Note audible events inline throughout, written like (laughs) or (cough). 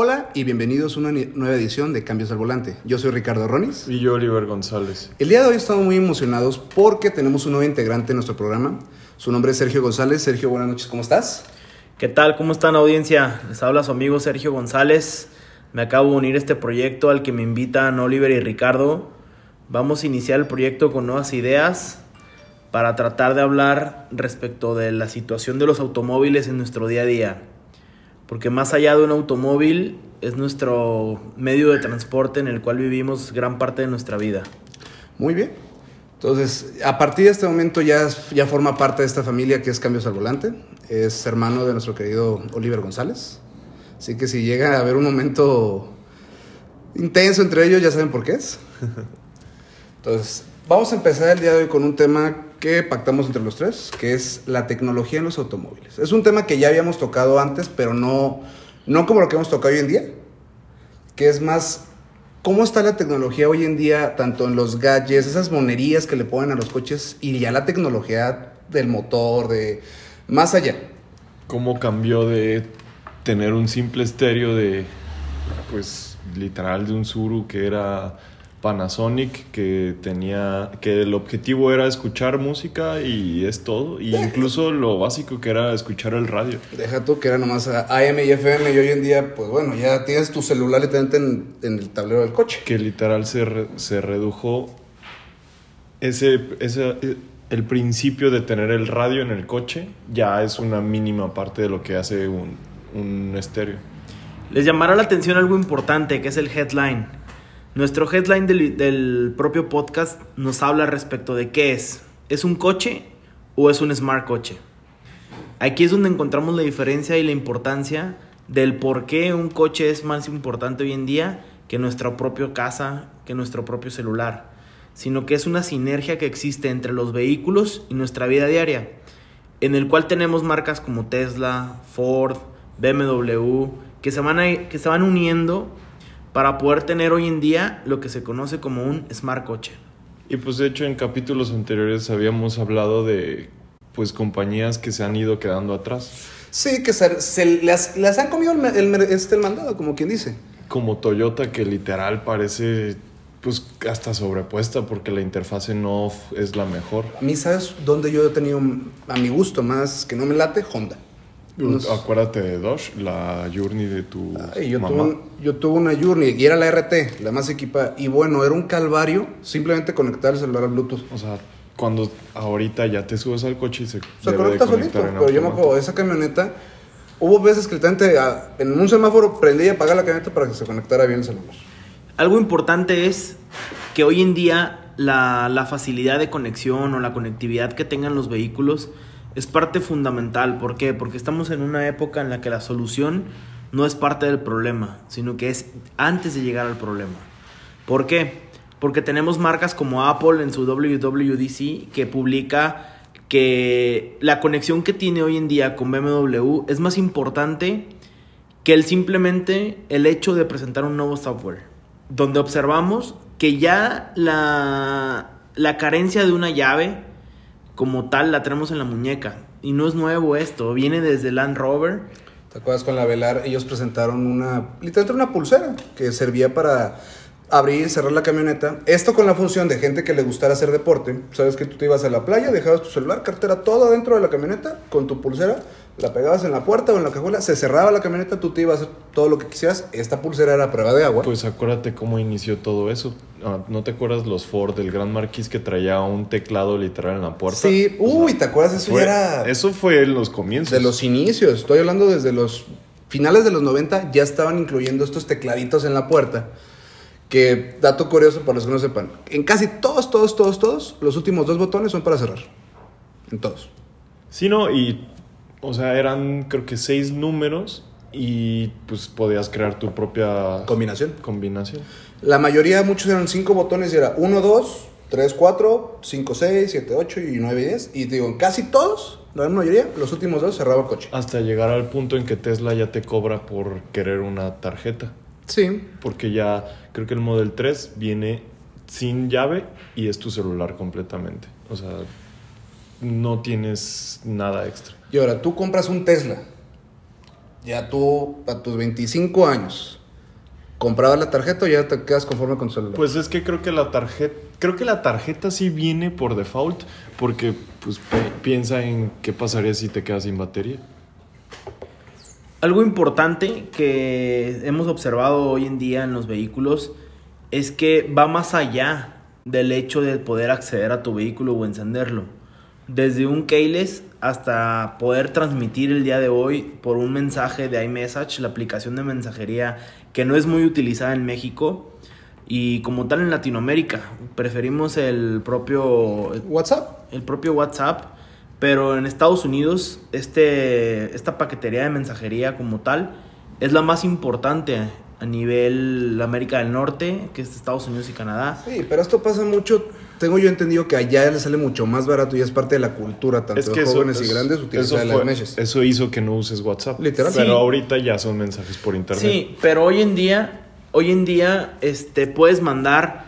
Hola y bienvenidos a una nueva edición de Cambios al Volante. Yo soy Ricardo Ronis. Y yo, Oliver González. El día de hoy estamos muy emocionados porque tenemos un nuevo integrante en nuestro programa. Su nombre es Sergio González. Sergio, buenas noches, ¿cómo estás? ¿Qué tal? ¿Cómo están audiencia? Les habla su amigo Sergio González. Me acabo de unir a este proyecto al que me invitan Oliver y Ricardo. Vamos a iniciar el proyecto con nuevas ideas para tratar de hablar respecto de la situación de los automóviles en nuestro día a día. Porque más allá de un automóvil es nuestro medio de transporte en el cual vivimos gran parte de nuestra vida. Muy bien. Entonces, a partir de este momento ya, ya forma parte de esta familia que es Cambios al Volante. Es hermano de nuestro querido Oliver González. Así que si llega a haber un momento intenso entre ellos, ya saben por qué es. (laughs) Entonces, vamos a empezar el día de hoy con un tema que pactamos entre los tres, que es la tecnología en los automóviles. Es un tema que ya habíamos tocado antes, pero no, no como lo que hemos tocado hoy en día, que es más cómo está la tecnología hoy en día, tanto en los gadgets, esas monerías que le ponen a los coches, y ya la tecnología del motor, de más allá. ¿Cómo cambió de tener un simple estéreo de, pues, literal de un Suru que era Panasonic, que tenía, que el objetivo era escuchar música y es todo, y incluso lo básico que era escuchar el radio. Deja tú que era nomás AM y FM, y hoy en día, pues bueno, ya tienes tu celular literalmente en, en el tablero del coche. que literal se, re- se redujo ese, ese, el principio de tener el radio en el coche ya es una mínima parte de lo que hace un, un estéreo. Les llamará la atención algo importante, que es el headline. Nuestro headline del, propio podcast nos habla respecto de qué es. ¿Es un coche o es un smart coche? Aquí es donde encontramos la diferencia y la importancia del por qué un coche es más importante hoy en día que nuestra propia casa, que nuestro propio celular, sino que es una sinergia que existe entre los vehículos y nuestra vida diaria, en el cual tenemos marcas como Tesla, Ford, BMW, que se van, que se van uniendo para poder tener hoy en día lo que se conoce como un smart coche. Y pues de hecho en capítulos anteriores habíamos hablado de pues compañías que se han ido quedando atrás, Sí, que se, se les, les han comido el, este, el mandado, como quien dice. como Toyota que literal parece pues hasta sobrepuesta porque la interfase no es la mejor. A mí, ¿sabes dónde yo he tenido, a mi gusto, más que no me late? Honda. Unos- Acuérdate de Dodge, la Journey de tu Ay, yo, tuve mamá. un- yo tuve una Journey y era la RT, la más equipada. Y bueno, era un calvario simplemente conectar el celular al Bluetooth. O sea, cuando ahorita ya te subes al coche y se, Se conecta solito, pero yo me acuerdo, esa camioneta, hubo veces que literalmente ah, en un semáforo prendía y apagaba la camioneta para que se conectara bien el celular. Algo importante es que hoy en día la, la facilidad de conexión o la conectividad que tengan los vehículos es parte fundamental. ¿Por qué? Porque estamos en una época en la que la solución no es parte del problema, sino que es antes de llegar al problema. ¿Por qué? Porque tenemos marcas como Apple en su WWDC que publica que la conexión que tiene hoy en día con BMW es más importante que el simplemente el hecho de presentar un nuevo software, donde observamos que ya la, la carencia de una llave como tal la tenemos en la muñeca. Y no es nuevo esto, viene desde Land Rover. ¿Te acuerdas con la Velar? Ellos presentaron una, literalmente una pulsera que servía para abrir y cerrar la camioneta. Esto con la función de gente que le gustara hacer deporte. Sabes que tú te ibas a la playa, dejabas tu celular, cartera, todo dentro de la camioneta con tu pulsera, la pegabas en la puerta o en la cajuela, se cerraba la camioneta, tú te ibas a hacer todo lo que quisieras. Esta pulsera era prueba de agua. Pues acuérdate cómo inició todo eso. Ah, ¿No te acuerdas los Ford del Gran Marquis que traía un teclado literal en la puerta? sí, O uy, sea, ¿te acuerdas? Eso fue- ya era Eso fue en los comienzos. de los inicios. Estoy hablando desde los finales de los 90, ya estaban incluyendo estos tecladitos en la puerta. Que, dato curioso para los que no sepan, en casi todos, todos, todos, todos, los últimos dos botones son para cerrar. En todos. Sí, no, y. O sea, eran creo que seis números y pues podías crear tu propia Combinación. combinación. La mayoría, muchos eran cinco botones y era 1, 2, 3, 4, 5, 6, 7, 8 y 9 y 10. Y digo, casi todos, la gran mayoría, los últimos dos cerraba el coche. Hasta llegar al punto en que Tesla ya te cobra por querer una tarjeta. Sí. Porque ya creo que el Model 3 viene sin llave y es tu celular completamente. O sea, no tienes nada extra. Y ahora, tú compras un Tesla. ya tú a tus 25 años comprabas la tarjeta o ya te quedas conforme con tu celular. Pues es que creo que la tarjeta, creo que la tarjeta sí viene por default, porque pues piensa en qué pasaría si te quedas sin batería. Algo importante que hemos observado hoy en día en los vehículos es que va más allá del hecho de poder acceder a tu vehículo o encenderlo. Desde un keyless hasta poder transmitir el día de hoy por un mensaje de iMessage, la aplicación de mensajería que no es muy utilizada en México y como tal en Latinoamérica. Preferimos el propio WhatsApp. el propio WhatsApp, pero en Estados Unidos este, esta paquetería de mensajería como tal es la más importante a nivel América del Norte, que es Estados Unidos y Canadá. Sí, pero esto pasa mucho. Tengo yo entendido que allá le sale mucho más barato y es parte de la cultura, tanto Es que de eso, jóvenes y grandes, eso, utilizar las meshes. eso hizo que no uses WhatsApp. Literal. Pero Sí. ahorita ya son mensajes por internet. Sí, pero hoy en día, hoy en día, este, puedes mandar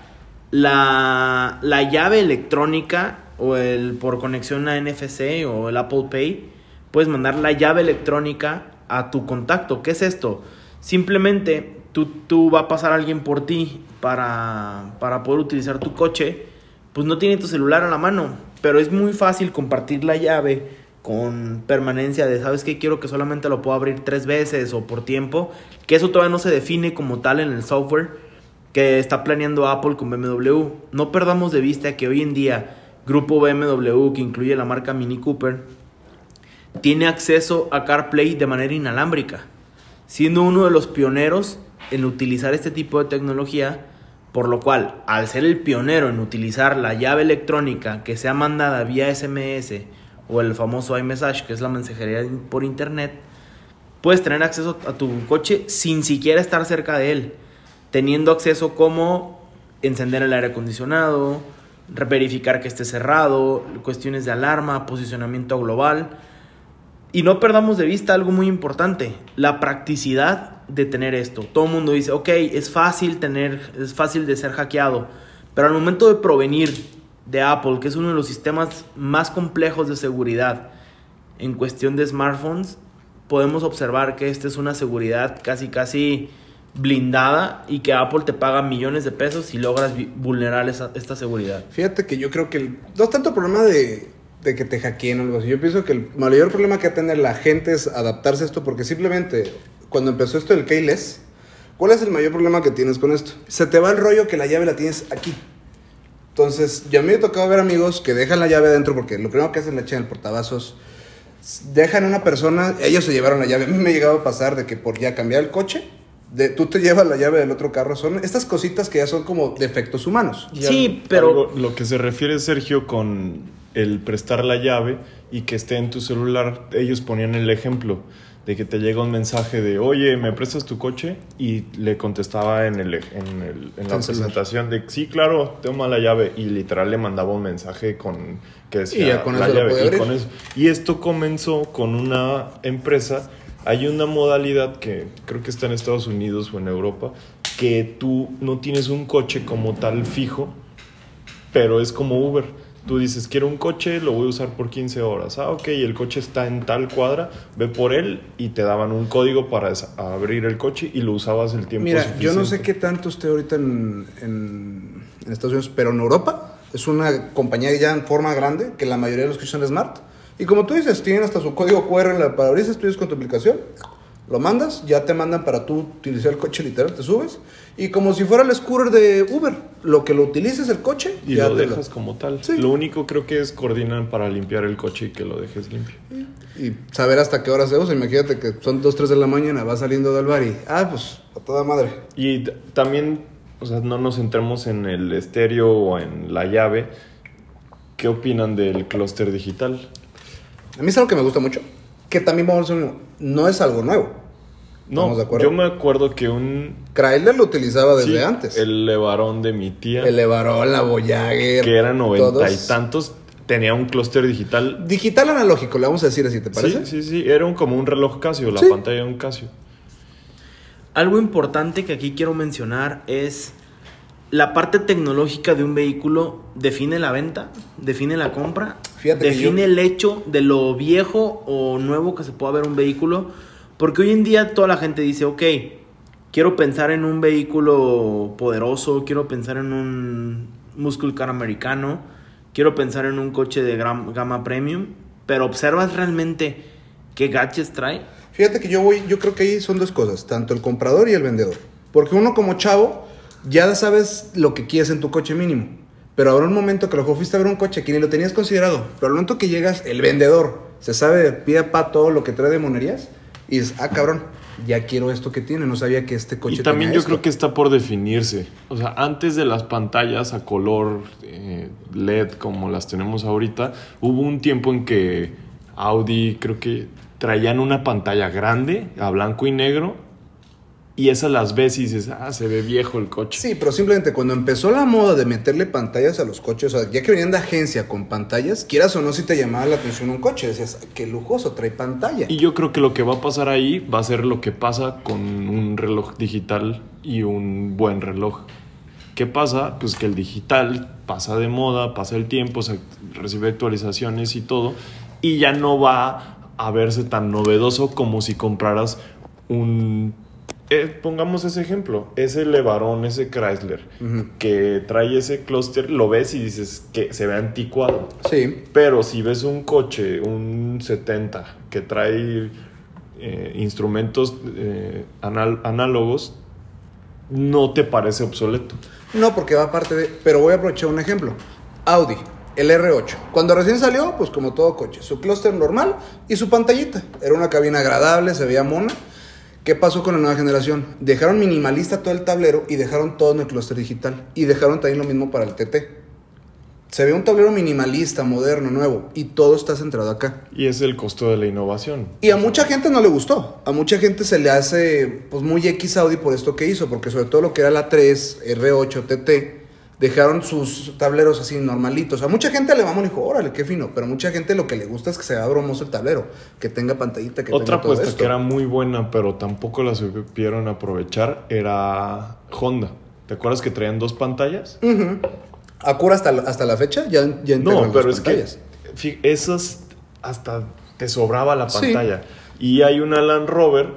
la, la llave electrónica o el por conexión a NFC o el Apple Pay, puedes mandar la llave electrónica a tu contacto. ¿Qué es esto? Simplemente tú, tú va a pasar alguien por ti para, para poder utilizar tu coche, pues no tiene tu celular a la mano, pero es muy fácil compartir la llave con permanencia de, ¿sabes qué? Quiero que solamente lo puedo abrir tres veces o por tiempo, que eso todavía no se define como tal en el software que está planeando Apple con BMW. No perdamos de vista que hoy en día Grupo BMW, que incluye la marca Mini Cooper, tiene acceso a CarPlay de manera inalámbrica, siendo uno de los pioneros en utilizar este tipo de tecnología, por lo cual, al ser el pionero en utilizar la llave electrónica que sea mandada vía SMS o el famoso iMessage, que es la mensajería por internet, puedes tener acceso a tu coche sin siquiera estar cerca de él, teniendo acceso como encender el aire acondicionado, verificar que esté cerrado, cuestiones de alarma, posicionamiento global. Y no perdamos de vista algo muy importante, la practicidad de tener esto. Todo el mundo dice, ok, es fácil tener, es fácil de ser hackeado, pero al momento de provenir de Apple, que es uno de los sistemas más complejos de seguridad en cuestión de smartphones, podemos observar que esta es una seguridad casi casi blindada y que Apple te paga millones de pesos si logras vulnerar esa- esta seguridad. Fíjate que yo creo que el- no es tanto problema de, de que te hackeen o algo así. Yo pienso que el mayor problema que va a tener la gente es adaptarse a esto porque simplemente cuando empezó esto del keyless, ¿cuál es el mayor problema que tienes con esto? Se te va el rollo que la llave la tienes aquí. Entonces, yo a mí me he tocado ver amigos que dejan la llave adentro porque lo primero que hacen le echan el portavasos. Dejan a una persona, ellos se llevaron la llave. A mí me ha llegado a pasar de que por ya cambiar el coche, de, tú te llevas la llave del otro carro. Son estas cositas que ya son como defectos humanos. Y Sí, al- pero- algo- lo que se refiere Sergio con el prestar la llave y que esté en tu celular, ellos ponían el ejemplo de que te llega un mensaje de, oye, ¿me prestas tu coche? Y le contestaba en, el, en, el- en la presentación de, sí, claro, toma la llave. Y literal le mandaba un mensaje con que decía Y ya con la eso llave. y, abrir. con eso. y esto comenzó con una empresa. Hay una modalidad que creo que está en Estados Unidos o en Europa, que tú no tienes un coche como tal fijo, pero es como Uber. Tú dices, quiero un coche, lo voy a usar por 15 horas. Ah, ok, el coche está en tal cuadra, ve por él y te daban un código para abrir el coche y lo usabas el tiempo Mira, yo no sé qué tanto esté ahorita en, en- en Estados Unidos, pero en Europa es una compañía ya en forma grande que la mayoría de los coches son Smart. Y como tú dices, tienen hasta su código QR en la parabrisas, tú dices con tu aplicación, lo mandas, ya te mandan para tú utilizar el coche literal, te subes. Y como si fuera el scooter de Uber, lo que lo utilices el coche, Y ya lo te dejas como tal. Sí. Lo único creo que es coordinan para limpiar el coche y que lo dejes limpio. Y saber hasta qué hora se usa. Imagínate que son 2, 3 de la mañana, vas saliendo del bar y, ah, pues, a toda madre. Y también, o sea, no nos centremos en el estéreo o en la llave. ¿Qué opinan del clúster digital? A mí es algo que me gusta mucho, que también vamos a decir, no es algo nuevo. No, ¿Estamos de acuerdo? yo me acuerdo que un... Chrysler lo utilizaba desde sí, antes. El, El levarón de mi tía, Levarón, la Voyager. que era noventa todos. y tantos, tenía un clúster digital. Digital analógico, le vamos a decir así, ¿te parece? Sí, sí, sí, era un- como un reloj Casio, la Sí. pantalla de un Casio. Algo importante que aquí quiero mencionar es la parte tecnológica de un vehículo define la venta, define la compra, Fíjate define yo- el hecho de lo viejo o nuevo que se pueda ver un vehículo, Porque hoy en día toda la gente dice, ok, quiero pensar en un vehículo poderoso, quiero pensar en un muscle car americano, quiero pensar en un coche de gama premium, pero observas realmente qué gadgets trae. Fíjate que yo voy, yo creo que ahí son dos cosas, tanto el comprador y el vendedor. Porque uno como chavo, ya sabes lo que quieres en tu coche mínimo. Pero habrá un momento que lo fuiste a ver un coche que ni lo tenías considerado. Pero al momento que llegas, el vendedor se sabe de pie a pa todo lo que trae de monerías. Y dices, ah, cabrón, ya quiero esto que tiene. No sabía que este coche Y también tenía yo esto". creo que está por definirse. O sea, antes de las pantallas a color eh, LED como las tenemos ahorita, hubo un tiempo en que Audi creo que traían una pantalla grande a blanco y negro y esas las ves y dices, ah, se ve viejo el coche. Sí, pero simplemente cuando empezó la moda de meterle pantallas a los coches, o sea, ya que venían de agencia con pantallas, quieras o no, si te llamaba la atención un coche, decías, qué lujoso, trae pantalla. Y yo creo que lo que va a pasar ahí va a ser lo que pasa con un reloj digital y un buen reloj. ¿Qué pasa? Pues que el digital pasa de moda, pasa el tiempo, se recibe actualizaciones y todo, y ya no va a verse tan novedoso como si compraras un... eh, pongamos ese ejemplo, ese Levarón, ese Chrysler, que trae ese clúster, lo ves y dices que se ve anticuado. Sí, Pero si ves un coche, un 70, que trae eh, instrumentos eh, análogos, no te parece obsoleto. No, porque va aparte de. Pero voy a aprovechar un ejemplo. Audi, el R8. Cuando recién salió, pues como todo coche, su clúster normal y su pantallita. Era una cabina agradable, se veía mona. ¿Qué pasó con la nueva generación? Dejaron minimalista todo el tablero y dejaron todo en el clúster digital. Y dejaron también lo mismo para el TT. Se ve un tablero minimalista, moderno, nuevo. Y todo está centrado acá. Y es el costo de la innovación. Y a mucha gente no le gustó. A mucha gente se le hace pues muy X Audi por esto que hizo, porque sobre todo lo que era la 3, R8, TT, dejaron sus tableros así normalitos. A mucha gente le vamos y dijo, órale, qué fino, pero mucha gente lo que le gusta es que se vea bromoso el tablero, que tenga pantallita, que Otra tenga todo apuesta esto. que era muy buena, pero tampoco la supieron aprovechar, era Honda. ¿Te acuerdas que traían dos pantallas? Ujú. Acura hasta, la- hasta la fecha ya, ya No, pero es pantallas. que esas hasta te sobraba la Sí. pantalla. Y hay una Land Rover,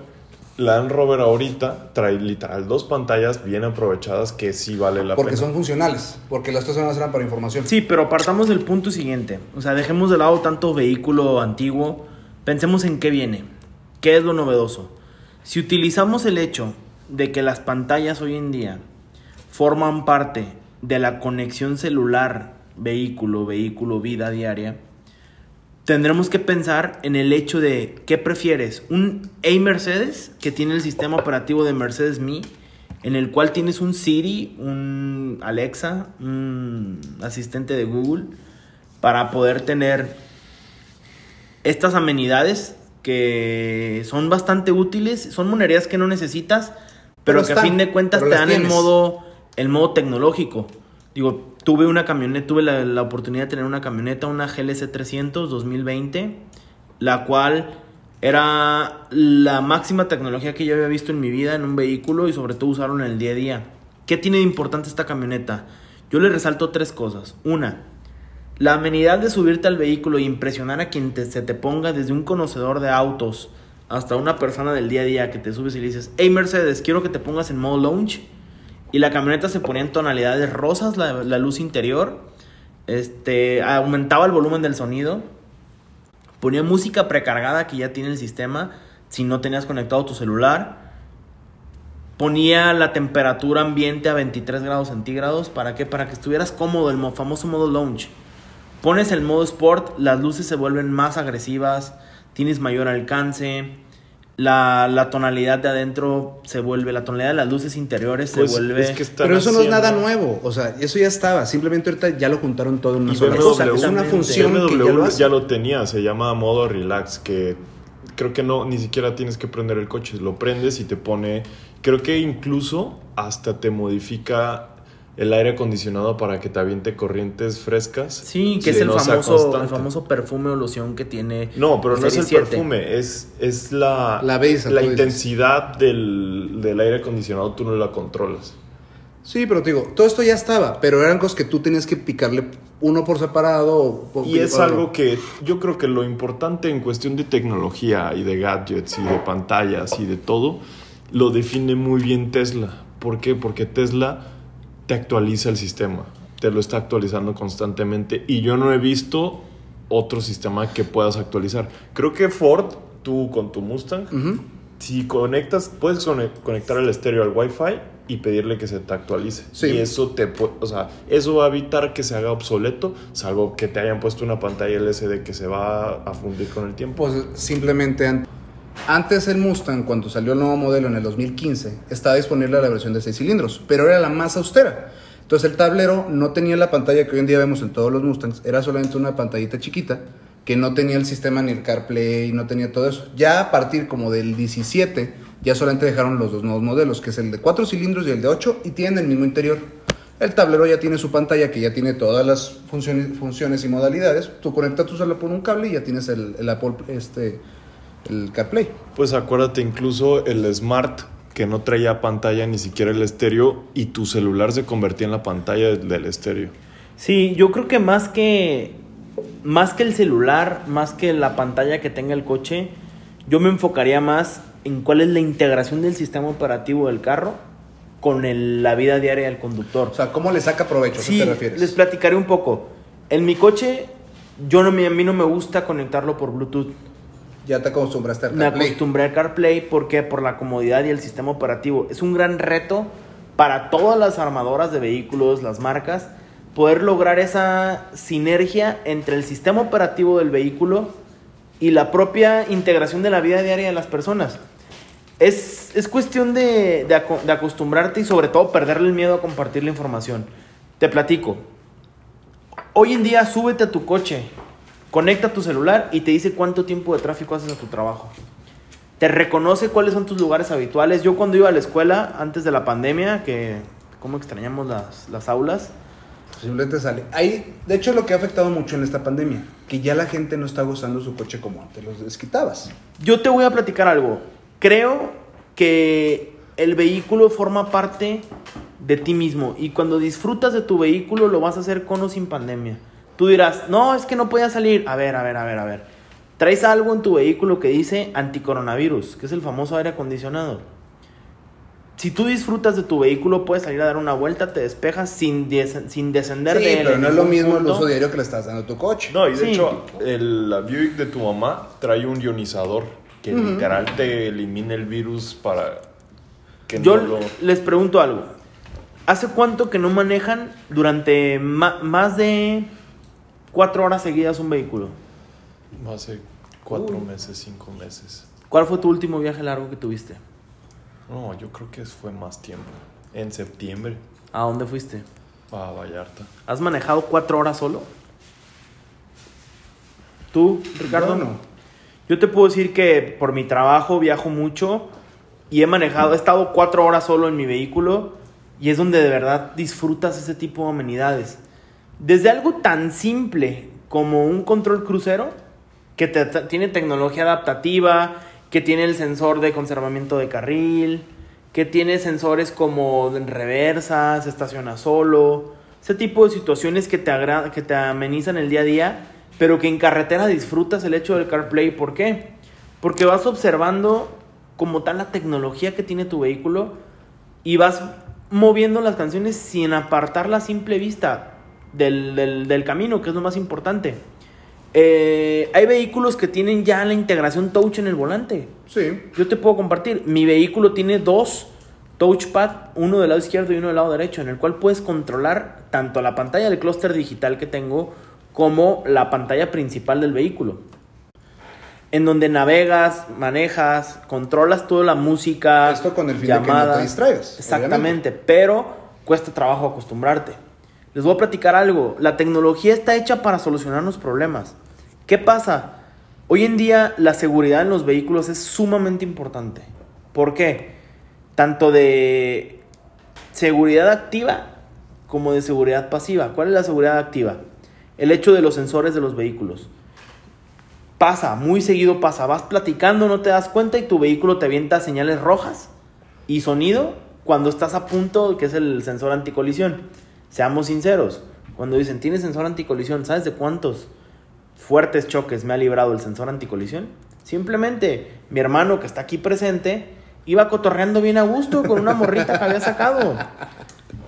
Land Rover ahorita trae literal dos pantallas bien aprovechadas que sí vale la Porque pena. son funcionales, porque las otras zonas eran para información. Sí, pero partamos del punto siguiente. O sea, dejemos de lado tanto vehículo antiguo. Pensemos en qué viene. ¿Qué es lo novedoso? Si utilizamos el hecho de que las pantallas hoy en día forman parte de la conexión celular vehículo, vehículo, vida diaria, tendremos que pensar en el hecho de qué prefieres, un A Mercedes que tiene el sistema operativo de Mercedes Me, en el cual tienes un Siri, un Alexa, un asistente de Google, para poder tener estas amenidades que son bastante útiles, son monerías que no necesitas, pero, Pero que a fin de cuentas te dan el modo, el modo tecnológico. Digo, tuve una camioneta, tuve la, la oportunidad de tener una camioneta, una GLC 300 2020, la cual era la máxima tecnología que yo había visto en mi vida en un vehículo y sobre todo usarlo en el día a día. ¿Qué tiene de importante esta camioneta? Yo le resalto tres cosas. Una, la amenidad de subirte al vehículo e impresionar a quien te- se te ponga, desde un conocedor de autos hasta una persona del día a día que te subes y le dices, hey Mercedes, quiero que te pongas en modo lounge. Y la camioneta se ponía en tonalidades rosas, la, luz interior. Este, aumentaba el volumen del sonido. Ponía música precargada que ya tiene el sistema si no tenías conectado tu celular. Ponía la temperatura ambiente a 23 grados centígrados. ¿Para qué? Para que estuvieras cómodo, el mo- famoso modo lounge. Pones el modo sport, las luces se vuelven más agresivas, tienes mayor alcance, la, la tonalidad de adentro se vuelve, la tonalidad de las luces interiores Pues, se vuelve... es que están Pero eso no es nada nuevo, o sea, eso ya estaba, simplemente ahorita ya lo juntaron todo en una Y sola BMW, cosa. Es una función que ya lo BMW hace. ya lo tenía, se llama modo relax, que creo que no, ni siquiera tienes que prender el coche, lo prendes y te pone, creo que incluso hasta te modifica el aire acondicionado para que te aviente corrientes frescas. Sí, que y es el no famoso, el famoso perfume o loción que tiene... No, pero no es el 7. perfume, es, es la, La intensidad del, del aire acondicionado, tú no la controlas. Sí, pero te digo, todo esto ya estaba, pero eran cosas que tú tenías que picarle uno por separado. o- Y es algo que yo creo que lo importante en cuestión de tecnología y de gadgets y de pantallas y de todo, lo define muy bien Tesla. ¿Por qué? Porque Tesla te actualiza el sistema, te lo está actualizando constantemente y yo no he visto otro sistema que puedas actualizar. Creo que Ford, tú con tu Mustang, si conectas, puedes cone- conectar el estéreo al Wi-Fi y pedirle que se te actualice. Sí. Y eso te o sea, eso va a evitar que se haga obsoleto, salvo que te hayan puesto una pantalla LCD que se va a fundir con el tiempo. Pues simplemente antes el Mustang, cuando salió el nuevo modelo en el 2015, estaba disponible la versión de 6 cilindros, pero era la más austera. Entonces el tablero no tenía la pantalla que hoy en día vemos en todos los Mustangs, era solamente una pantallita chiquita que no tenía el sistema ni el CarPlay, no tenía todo eso. Ya a partir como del 17, ya solamente dejaron los dos nuevos modelos, que es el de 4 cilindros y el de 8, y tienen el mismo interior. El tablero ya tiene su pantalla que ya tiene todas las funciones, funciones y modalidades. Tú conectas tu celular por un cable y ya tienes el, el Apple, este, el CarPlay. Pues acuérdate incluso el Smart que no traía pantalla ni siquiera el estéreo y tu celular se convertía en la pantalla del- estéreo. Sí, yo creo que más que más que el celular, más que la pantalla que tenga el coche, yo me enfocaría más en cuál es la integración del sistema operativo del carro con el- la vida diaria del conductor. O sea, ¿cómo le saca provecho? ¿A Sí, qué te refieres? les platicaré un poco. En mi coche, yo no a mí no me gusta conectarlo por Bluetooth. Ya te acostumbraste al Me CarPlay. acostumbré al CarPlay porque por la comodidad y el sistema operativo. Es un gran reto para todas las armadoras de vehículos, las marcas, poder lograr esa sinergia entre el sistema operativo del vehículo y la propia integración de la vida diaria de las personas. Es, es cuestión de, de de acostumbrarte y sobre todo perderle el miedo a compartir la información. Te platico. Hoy en día súbete a tu coche, conecta tu celular y te dice cuánto tiempo de tráfico haces a tu trabajo. Te reconoce cuáles son tus lugares habituales. Yo cuando iba a la escuela, antes de la pandemia, que cómo extrañamos las, las aulas, Simplemente sale. Ahí, de hecho, lo que ha afectado mucho en esta pandemia, que ya la gente no está gozando su coche como antes los desquitabas. Yo te voy a platicar algo. Creo que el vehículo forma parte de ti mismo y cuando disfrutas de tu vehículo lo vas a hacer con o sin pandemia. Tú dirás, no, es que no podía salir. A ver, a ver, a ver, a ver. Traes algo en tu vehículo que dice anticoronavirus, que es el famoso aire acondicionado. Si tú disfrutas de tu vehículo, puedes salir a dar una vuelta, te despejas sin, des- sin descender Sí, de él. pero no es lo mismo el uso diario que le estás dando a tu coche. No, y de Sí. hecho, el, la Buick de tu mamá trae un ionizador que literal te elimina el virus para que Yo no lo... les pregunto algo. ¿Hace cuánto que no manejan durante más de cuatro horas seguidas un vehículo? Hace cuatro meses, cinco meses. ¿Cuál fue tu último viaje largo que tuviste? No, yo creo que fue más tiempo. En septiembre, ¿A dónde fuiste? a Vallarta. ¿Has manejado cuatro horas solo? ¿Tú, Ricardo? Yo no. Yo te puedo decir que por mi trabajo viajo mucho y he manejado, he estado cuatro horas solo en mi vehículo y es donde de verdad disfrutas ese tipo de amenidades. Desde algo tan simple como un control crucero que te- tiene tecnología adaptativa, que tiene el sensor de conservamiento de carril, que tiene sensores como en reversa, se estaciona solo, ese tipo de situaciones que te, agra- que te amenizan el día a día, pero que en carretera disfrutas el hecho del CarPlay. ¿Por qué? Porque vas observando como tal la tecnología que tiene tu vehículo y vas moviendo las canciones sin apartar la simple vista del, del- del camino, que es lo más importante. Eh, hay vehículos que tienen ya la integración touch en el volante. Sí. Yo te puedo compartir. Mi vehículo tiene dos touchpad, uno del lado izquierdo y uno del lado derecho, en el cual puedes controlar tanto la pantalla del clúster digital que tengo como la pantalla principal del vehículo. En donde navegas, manejas, controlas toda la música. Esto con el fin de que no te distraigas, Exactamente, pero cuesta trabajo acostumbrarte. Les voy a platicar algo. La tecnología está hecha para solucionarnos problemas. ¿Qué pasa? Hoy en día la seguridad en los vehículos es sumamente importante. ¿Por qué? Tanto de seguridad activa como de seguridad pasiva. ¿Cuál es la seguridad activa? El hecho de los sensores de los vehículos. Pasa, muy seguido pasa. Vas platicando, no te das cuenta y tu vehículo te avienta señales rojas y sonido cuando estás a punto, que es el sensor anticolisión. Seamos sinceros, Cuando dicen, tiene sensor anticolisión, ¿sabes de cuántos fuertes choques me ha librado el sensor anticolisión? Simplemente mi hermano que está aquí presente iba cotorreando bien a gusto con una morrita que había sacado.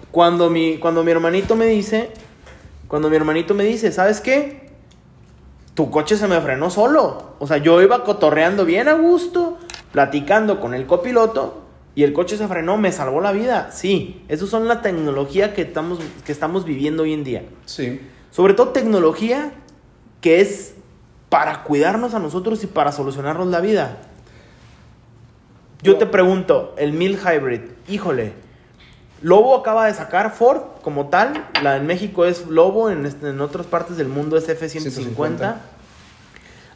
Cuando mi, cuando mi hermanito me dice, cuando mi hermanito me dice, ¿sabes qué? Tu coche se me frenó solo. O sea, yo iba cotorreando bien a gusto, platicando con el copiloto y el coche se frenó, me salvó la vida. Sí, eso son la tecnología que estamos, que estamos viviendo hoy en día. Sí. Sobre todo tecnología que es para cuidarnos a nosotros y para solucionarnos la vida. Yo te pregunto, el Mil Hybrid, híjole, Lobo acaba de sacar Ford como tal, la en México es Lobo, en, este- en otras partes del mundo es F-150. 150.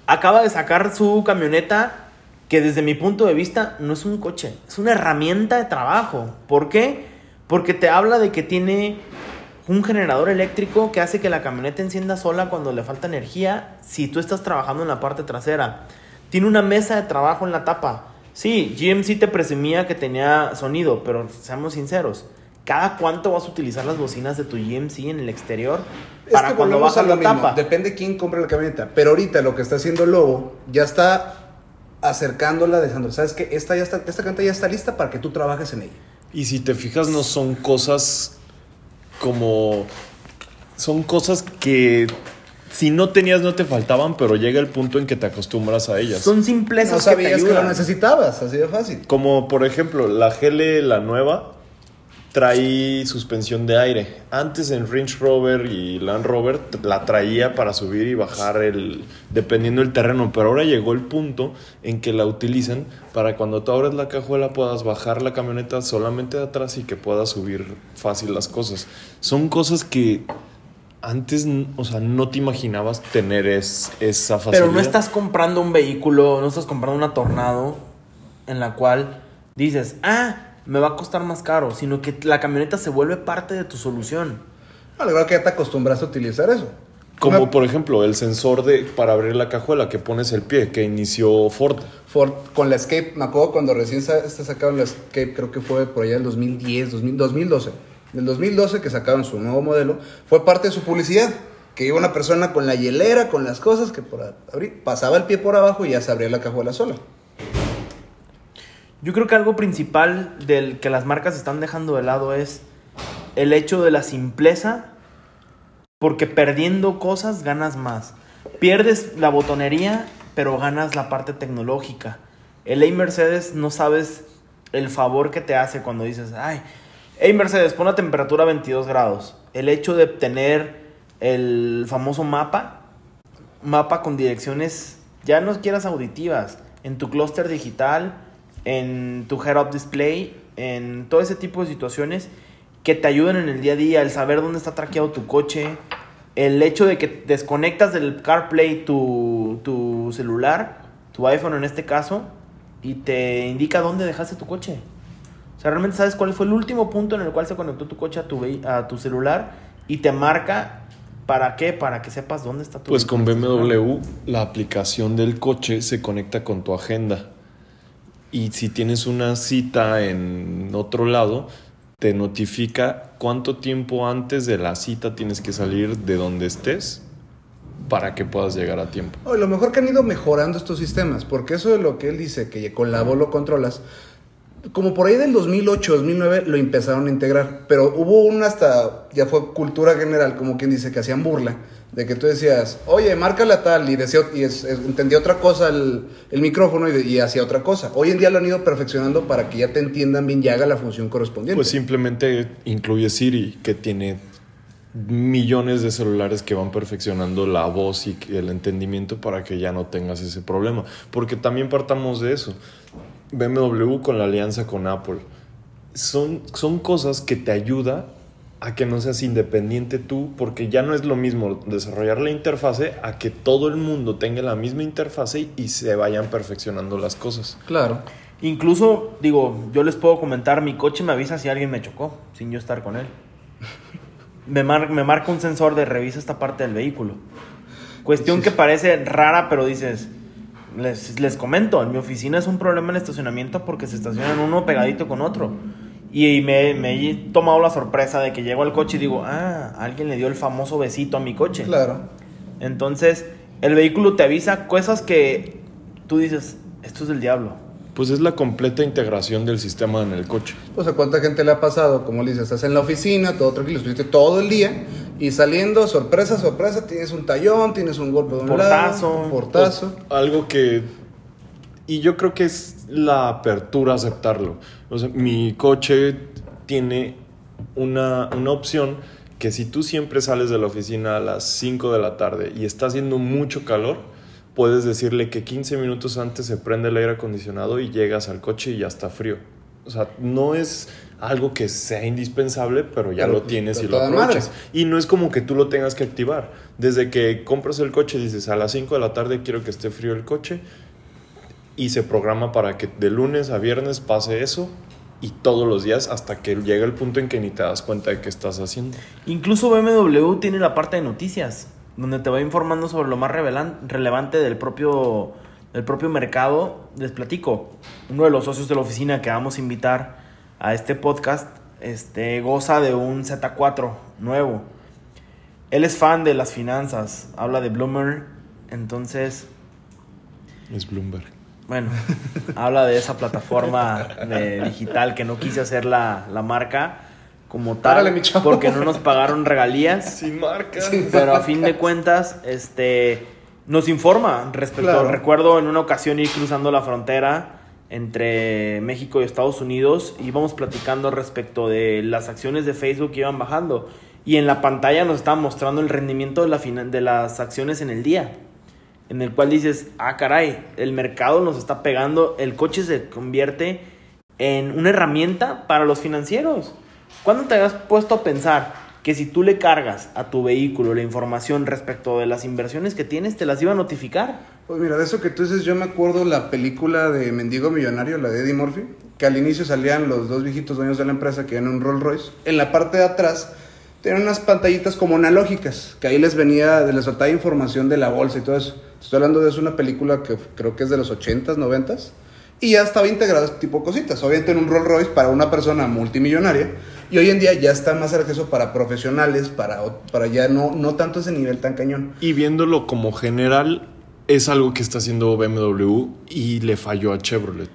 Acaba de sacar su camioneta que desde mi punto de vista no es un coche, es una herramienta de trabajo. ¿Por qué? Porque te habla de que tiene un generador eléctrico que hace que la camioneta encienda sola cuando le falta energía si tú estás trabajando en la parte trasera. Tiene una mesa de trabajo en la tapa. Sí, GMC te presumía que tenía sonido, pero seamos sinceros. ¿Cada cuánto vas a utilizar las bocinas de tu GMC en el exterior Es para que cuando bajas a la mismo. tapa? Depende quién compre la camioneta. Pero ahorita lo que está haciendo Lobo ya está acercándola, dejando. ¿Sabes qué? Esta, ya está, esta camioneta ya está lista para que tú trabajes en ella. Y si te fijas, no son cosas como. Son cosas que si no tenías no te faltaban, pero llega el punto en que te acostumbras a ellas. Son simplezas No que te que, lo necesitabas, así de fácil. Como por ejemplo, la GL, la nueva, trae suspensión de aire. Antes en Range Rover y Land Rover la traía para subir y bajar el dependiendo del terreno, pero ahora llegó el punto en que la utilizan para cuando tú abres la cajuela puedas bajar la camioneta solamente de atrás y que puedas subir fácil las cosas. Son cosas que antes, o sea, no te imaginabas tener es- esa facilidad. Pero no estás comprando un vehículo, no estás comprando una Tornado en la cual dices, ah, me va a costar más caro, sino que la camioneta se vuelve parte de tu solución. No, la verdad que ya te acostumbraste a utilizar eso. Como Una- por ejemplo el sensor de para abrir la cajuela que pones el pie que inició Ford. Ford con la Escape, me acuerdo cuando recién sa- este sacaron la Escape, creo que fue por allá del 2010, 2000, 2012. Del 2012 que sacaron su nuevo modelo, fue parte de su publicidad. Que iba una persona con la hielera, con las cosas, que por abrir, pasaba el pie por abajo y ya se abría la cajuela sola. Yo creo que algo principal del que las marcas están dejando de lado es el hecho de la simpleza, porque perdiendo cosas ganas más. Pierdes la botonería, pero ganas la parte tecnológica. El hey Mercedes no sabes el favor que te hace cuando dices, ay, hey Mercedes, pon la temperatura a 22 grados. El hecho de tener el famoso mapa, mapa con direcciones, ya no quieras auditivas, en tu clúster digital, en tu head-up display, en todo ese tipo de situaciones que te ayudan en el día a día, el saber dónde está traqueado tu coche, el hecho de que desconectas del CarPlay tu, tu celular, tu iPhone en este caso, y te indica dónde dejaste tu coche. O sea, realmente sabes cuál fue el último punto en el cual se conectó tu coche a tu, vehi- a tu celular y te marca para qué, para que sepas dónde está tu Pues con. BMW la aplicación del coche se conecta con tu agenda. Y si tienes una cita en otro lado, te notifica cuánto tiempo antes de la cita tienes que salir de donde estés para que puedas llegar a tiempo. Lo mejor que han ido mejorando estos sistemas, porque eso de lo que él dice, que con la voz lo controlas, como por ahí del 2008, 2009 lo empezaron a integrar, pero hubo una hasta, ya fue cultura general, como quien dice, que hacían burla, de que tú decías, oye, márcala tal, y, decía, y entendía otra cosa el, el micrófono y, y hacía otra cosa. Hoy en día lo han ido perfeccionando para que ya te entiendan bien y haga la función correspondiente. Pues simplemente incluye Siri, que tiene millones de celulares que van perfeccionando la voz y el entendimiento para que ya no tengas ese problema. Porque también partamos de eso. BMW con la alianza con Apple. Son, son cosas que te ayuda a que no seas independiente tú, porque ya no es lo mismo desarrollar la interfase a que todo el mundo tenga la misma interfase y se vayan perfeccionando las cosas. Claro. Incluso, digo, yo les puedo comentar, mi coche me avisa si alguien me chocó, sin yo estar con él. Me, mar- me marca un sensor de revisa esta parte del vehículo. Cuestión que parece rara, pero dices, les, les comento, en mi oficina es un problema el estacionamiento porque se estacionan uno pegadito con otro. Y me, me he tomado la sorpresa de que llego al coche y digo, ah, alguien le dio el famoso besito a mi coche. Claro. Entonces, el vehículo te avisa cosas que tú dices, esto es del diablo. Pues es la completa integración del sistema en el coche. O sea, ¿cuánta gente le ha pasado? Como le dices, estás en la oficina, todo tranquilo, estuviste todo el día y saliendo, sorpresa, sorpresa, tienes un tallón, tienes un golpe de un Portazo. lado, portazo. O algo que... Y yo creo que es la apertura a aceptarlo. O sea, mi coche tiene una, una opción que si tú siempre sales de la oficina a las 5 de la tarde y está haciendo mucho calor, puedes decirle que 15 minutos antes se prende el aire acondicionado y llegas al coche y ya está frío. O sea, no es algo que sea indispensable, pero ya Pero, lo tienes y lo aprovechas. madre. Y no es como que tú lo tengas que activar. Desde que compras el coche, dices a las 5 de la tarde quiero que esté frío el coche y se programa para que de lunes a viernes pase eso y todos los días hasta que llega el punto en que ni te das cuenta de qué estás haciendo. Incluso BMW tiene la parte de noticias, donde te va informando sobre lo más relevante del propio, del propio mercado. Les platico, uno de los socios de la oficina que vamos a invitar a este podcast este, goza de un Z4 nuevo. Él es fan de las finanzas, habla de Bloomer, entonces, Es Bloomberg. bueno, (laughs) habla de esa plataforma de digital que no quise hacer la, la marca como tal, Párale, mi chavo. porque no nos pagaron regalías. (laughs) Sin marca. Pero a fin de cuentas, este nos informa respecto. Claro. Recuerdo en una ocasión ir cruzando la frontera entre México y Estados Unidos íbamos platicando respecto de las acciones de Facebook que iban bajando. Y en la pantalla nos estaba mostrando el rendimiento de, la de las acciones en el día. En el cual dices, ah, caray, el mercado nos está pegando, el coche se convierte en una herramienta para los financieros. ¿Cuándo te has puesto a pensar que si tú le cargas a tu vehículo la información respecto de las inversiones que tienes, te las iba a notificar? Pues mira, de eso que tú dices, yo me acuerdo la película de Mendigo Millonario, la de Eddie Murphy, que al inicio salían los dos viejitos dueños de la empresa que iban en un Rolls Royce. En la parte de atrás tenían unas pantallitas como analógicas, que ahí les venía, les soltaba información de la bolsa y todo eso. Estoy hablando de eso, una película que creo que es de los 80s, 90s, y ya estaba integrado este tipo de cositas. Obviamente en un Rolls Royce para una persona multimillonaria, y hoy en día ya está más acceso para profesionales, para, para ya no, no tanto ese nivel tan cañón. Y viéndolo como general, es algo que está haciendo BMW y le falló a Chevrolet.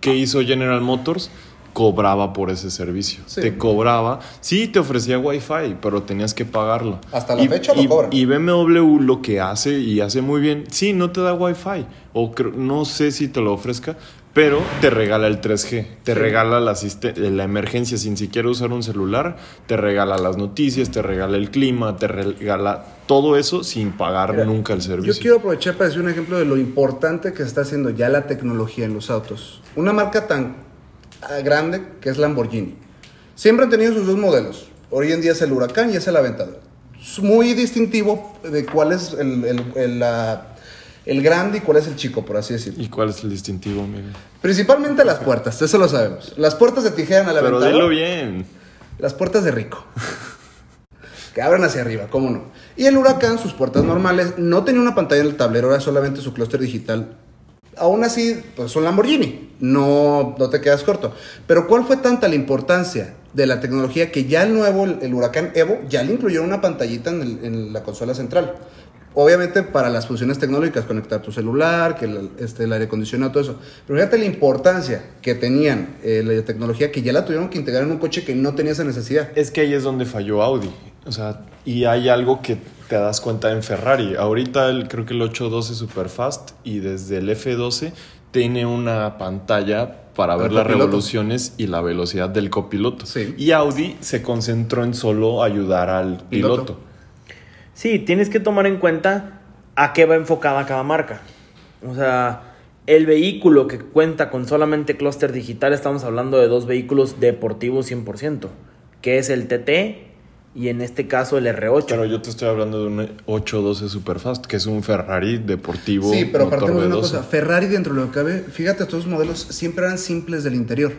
¿Qué hizo General Motors? Cobraba por ese servicio. Sí. Te cobraba. Sí, te ofrecía Wi-Fi, pero tenías que pagarlo. Hasta la Y- fecha lo y- cobran. Y BMW lo que hace y hace muy bien, sí, no te da Wi-Fi. O no sé si te lo ofrezca, pero te regala el 3G. Te Sí. regala la, emergencia sin siquiera usar un celular. Te regala las noticias, te regala el clima, te regala todo eso sin pagar Mira, nunca el servicio. Yo quiero aprovechar para decir un ejemplo de lo importante que está haciendo ya la tecnología en los autos. Una marca tan ah, grande que es Lamborghini. Siempre han tenido sus dos modelos. Hoy en día es el Huracán y es el Aventador. Es muy distintivo de cuál es el, el- el, la- el grande y cuál es el chico, por así decirlo. ¿Y cuál es el distintivo, Miguel? Principalmente las puertas, eso lo sabemos. Las puertas de tijera en el Pero dilo bien. Las puertas de rico. (laughs) que abren hacia arriba, ¿cómo no? Y el Huracán, sus puertas normales, no tenía una pantalla en el tablero, era solamente su clúster digital. Aún así, pues son Lamborghini, no, no te quedas corto. Pero ¿cuál fue tanta la importancia de la tecnología que ya el nuevo, el, el Huracán Evo, ya le incluyeron una pantallita en, el- en la consola central? Obviamente para las funciones tecnológicas, conectar tu celular, que el, este, el aire acondicionado, todo eso. Pero fíjate la importancia que tenían eh, la tecnología que ya la tuvieron que integrar en un coche que no tenía esa necesidad. Es que ahí es donde falló Audi. O sea, y hay algo que te das cuenta en Ferrari. Ahorita el, creo que el 812 Superfast y desde el F12 tiene una pantalla para ver las revoluciones y la velocidad del copiloto. Sí. Y Audi se concentró en solo ayudar al Piloto. piloto. Sí, tienes que tomar en cuenta a qué va enfocada cada marca. O sea, el vehículo que cuenta con solamente clúster digital, estamos hablando de dos vehículos deportivos 100%, que es el TT y en este caso el R8. Pero yo te estoy hablando de un 812 Superfast, que es un Ferrari deportivo. Sí, pero motor partimos de una V12. cosa. Ferrari, dentro de lo que cabe, fíjate, estos modelos siempre eran simples del interior.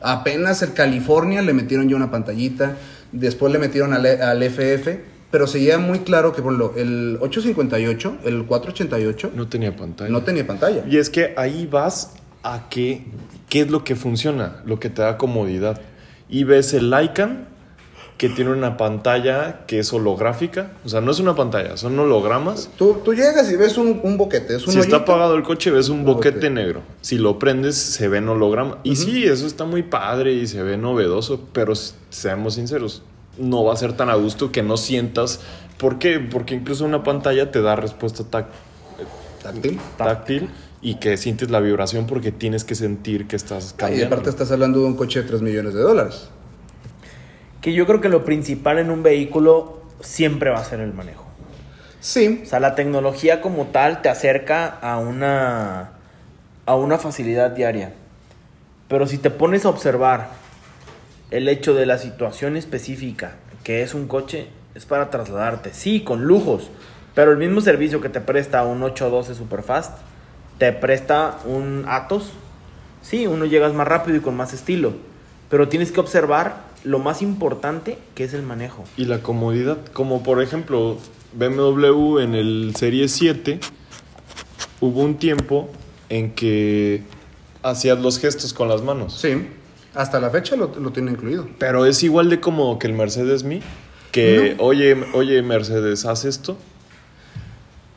Apenas el California le metieron ya una pantallita, después le metieron al, al FF, pero seguía muy claro que, por ejemplo, el 858, el 488, No tenía pantalla. no tenía pantalla. Y es que ahí vas a qué, qué es lo que funciona, lo que te da comodidad. y ves el Lycan que tiene una pantalla que es holográfica. O sea, no es una pantalla, son hologramas. Tú, tú llegas y ves un, un boquete. Es un Si está hoyito. apagado el coche, ves un Un boquete boquete. negro. Si lo prendes, se ve en holograma. Y sí, eso está muy padre y se ve novedoso, pero seamos sinceros, no va a ser tan a gusto que no sientas. ¿Por qué? Porque incluso una pantalla te da respuesta tac- Táctil. táctil y que sientes la vibración porque tienes que sentir que estás Y cambiando. aparte estás hablando de un coche de 3 millones de dólares. Que yo creo que lo principal en un vehículo siempre va a ser el manejo. Sí, O sea, la tecnología como tal te acerca a una, a una facilidad diaria. Pero si te pones a observar el hecho de la situación específica que es un coche, es para trasladarte. Sí, con lujos. Pero el mismo servicio que te presta un 812 Superfast, te presta un Atos. Sí, uno llegas más rápido y con más estilo. Pero tienes que observar lo más importante que es el manejo. Y la comodidad, como por ejemplo BMW en el Serie 7, hubo un tiempo en que hacías los gestos con las manos. sí. Hasta la fecha lo, lo tiene incluido. Pero es igual de cómodo que el Mercedes Me, que oye, oye Mercedes, haz esto.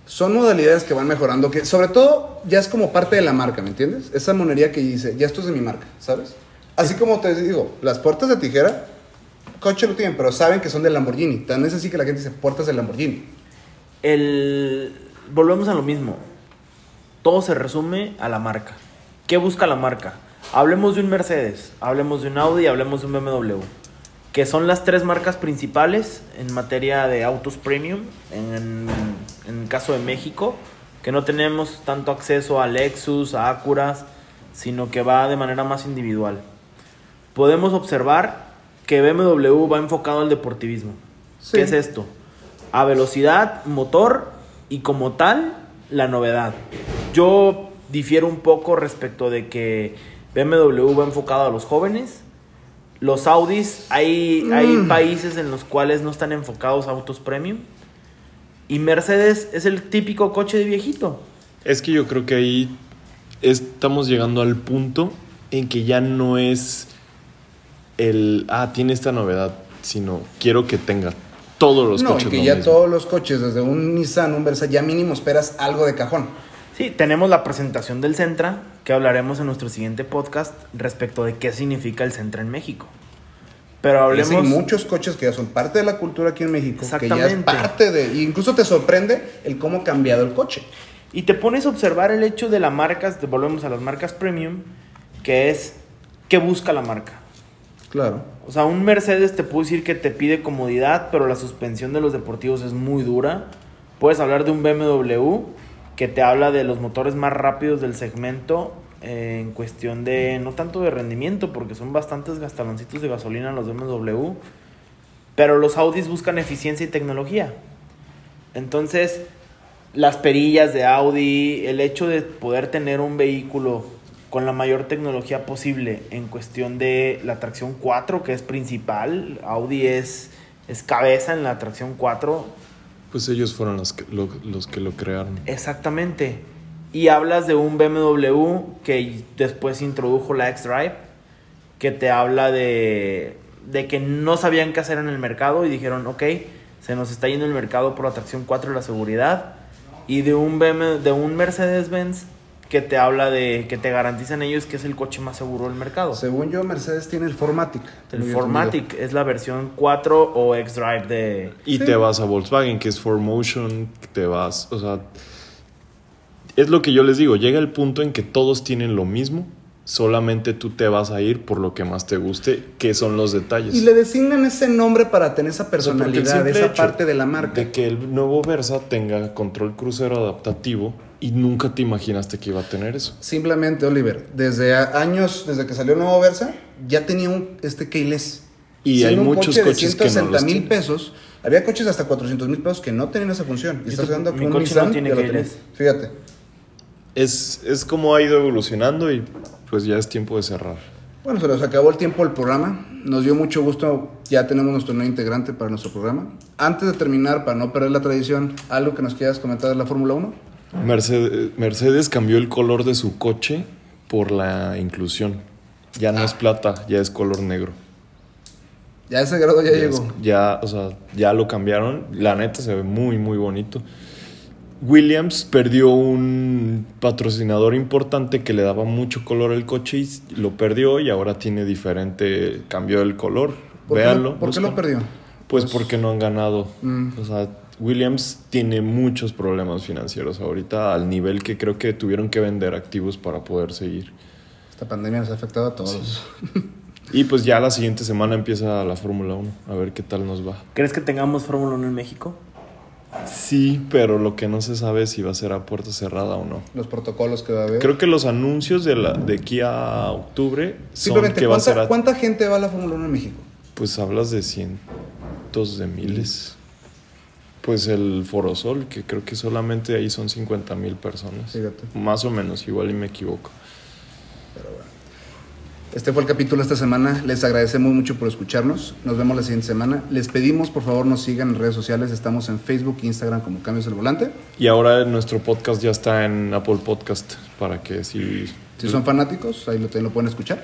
Son modalidades que van mejorando, que sobre todo ya es como parte de la marca, ¿me entiendes? Esa monería que dice, ya esto es de mi marca, ¿sabes? Así como te digo, las puertas de tijera, coche lo tienen, pero saben que son de Lamborghini. Tan es así que la gente dice, puertas de Lamborghini. El... Volvemos a lo mismo. Todo se resume a la marca. ¿Qué busca la marca? Hablemos de un Mercedes, hablemos de un Audi, hablemos de un BMW. Que son las tres marcas principales en materia de autos premium. En, en el caso de México, que no tenemos tanto acceso a Lexus, a Acuras, sino que va de manera más individual. Podemos observar que BMW va enfocado al deportivismo. Sí. ¿Qué es esto? A velocidad, motor y como tal, la novedad. Yo difiero un poco respecto de que BMW va enfocado a los jóvenes. Los Audis, hay, hay Mm. países en los cuales no están enfocados a autos premium. Y Mercedes es el típico coche de viejito. Es que yo creo que ahí estamos llegando al punto en que ya no es el, ah, tiene esta novedad, sino quiero que tenga todos los no, coches. que lo ya mismo. todos los coches, desde un Nissan, un Versa, ya mínimo esperas algo de cajón. Sí, tenemos la presentación del Centra, que hablaremos en nuestro siguiente podcast respecto de qué significa el Centra en México. Pero hablemos... Hay muchos coches que ya son parte de la cultura aquí en México, que ya es Exactamente. parte de... y incluso te sorprende el cómo ha cambiado el coche. Y te pones a observar el hecho de las marcas, volvemos a las marcas premium, que es qué busca la marca. Claro. O sea, un Mercedes te puedo decir que te pide comodidad, pero la suspensión de los deportivos es muy dura. Puedes hablar de un BMW que te habla de los motores más rápidos del segmento eh, en cuestión de, no tanto de rendimiento, porque son bastantes gastaloncitos de gasolina los BMW, pero los Audis buscan eficiencia y tecnología. Entonces, las perillas de Audi, el hecho de poder tener un vehículo con la mayor tecnología posible en cuestión de la tracción 4, que es principal, Audi es, es cabeza en la tracción 4, Pues ellos fueron los que lo, los que lo crearon. exactamente. Y hablas de un BMW que después introdujo la X-Drive, que te habla de, de que no sabían qué hacer en el mercado y dijeron, ok, se nos está yendo el mercado por la tracción 4 y la seguridad. Y de un, BMW, de un Mercedes-Benz que te habla de que te garantizan ellos que es el coche más seguro del mercado. Según yo, Mercedes tiene el Formatic. El Formatic es la versión 4 o X-Drive de... Y Sí. te vas a Volkswagen, que es 4Motion, te vas, o sea, es lo que yo les digo, llega el punto en que todos tienen lo mismo, solamente tú te vas a ir por lo que más te guste, que son los detalles. Y le designan ese nombre para tener esa O sea, personalidad, esa parte de la marca. De que el nuevo Versa tenga control crucero adaptativo y nunca te imaginaste que iba a tener eso. Simplemente, Oliver, desde años, desde que salió el nuevo Versa, ya tenía un este keyless. Y hay Siendo un muchos coche de coches que no 160 los mil pesos. Había coches de hasta 400 mil pesos que no tenían esa función. Y Yo estás hablando con un coche no Nissan tiene que lo. Fíjate. Es, es como ha ido evolucionando y pues ya es tiempo de cerrar. Bueno, se nos acabó el tiempo del programa. Nos dio mucho gusto. Ya tenemos nuestro nuevo integrante para nuestro programa. Antes de terminar, para no perder la tradición, algo que nos quieras comentar de la Fórmula 1. Mercedes, Mercedes cambió el color de su coche por la inclusión. Ya no es plata, ya es color negro. Ya ese grado ya, Ya, llegó. es- ya, o sea, ya lo cambiaron. La neta se ve muy, muy bonito. Williams perdió un patrocinador importante que le daba mucho color al coche y lo perdió y ahora tiene diferente, cambió el color. ¿Por, Véanlo. lo- por qué lo perdió? Pues porque no han ganado. Mm. O sea, Williams tiene muchos problemas financieros ahorita al nivel que creo que tuvieron que vender activos para poder seguir. Esta pandemia nos ha afectado a todos. (laughs) Y pues ya la siguiente semana empieza la Fórmula 1, a ver qué tal nos va. ¿Crees que tengamos Fórmula 1 en México? Sí, pero lo que no se sabe es si va a ser a puerta cerrada o no. Los protocolos que va a haber. Creo que los anuncios de, la, de aquí a octubre son Simplemente, que va a ¿cuánta, ser a- cuánta gente va a la Fórmula 1 en México? Pues hablas de cientos de miles. Pues el Forosol, que creo que solamente ahí son 50 mil personas. Fíjate. Más o menos, igual y me equivoco. Este fue el capítulo esta semana. Les agradecemos mucho por escucharnos. Nos vemos la siguiente semana. Les pedimos, por favor, nos sigan en redes sociales. Estamos en Facebook e Instagram como Cambios del Volante. Y ahora nuestro podcast ya está en Apple Podcast para que si... Si son fanáticos, ahí lo, también lo pueden escuchar.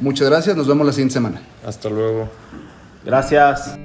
Muchas gracias. Nos vemos la siguiente semana. Hasta luego. Gracias.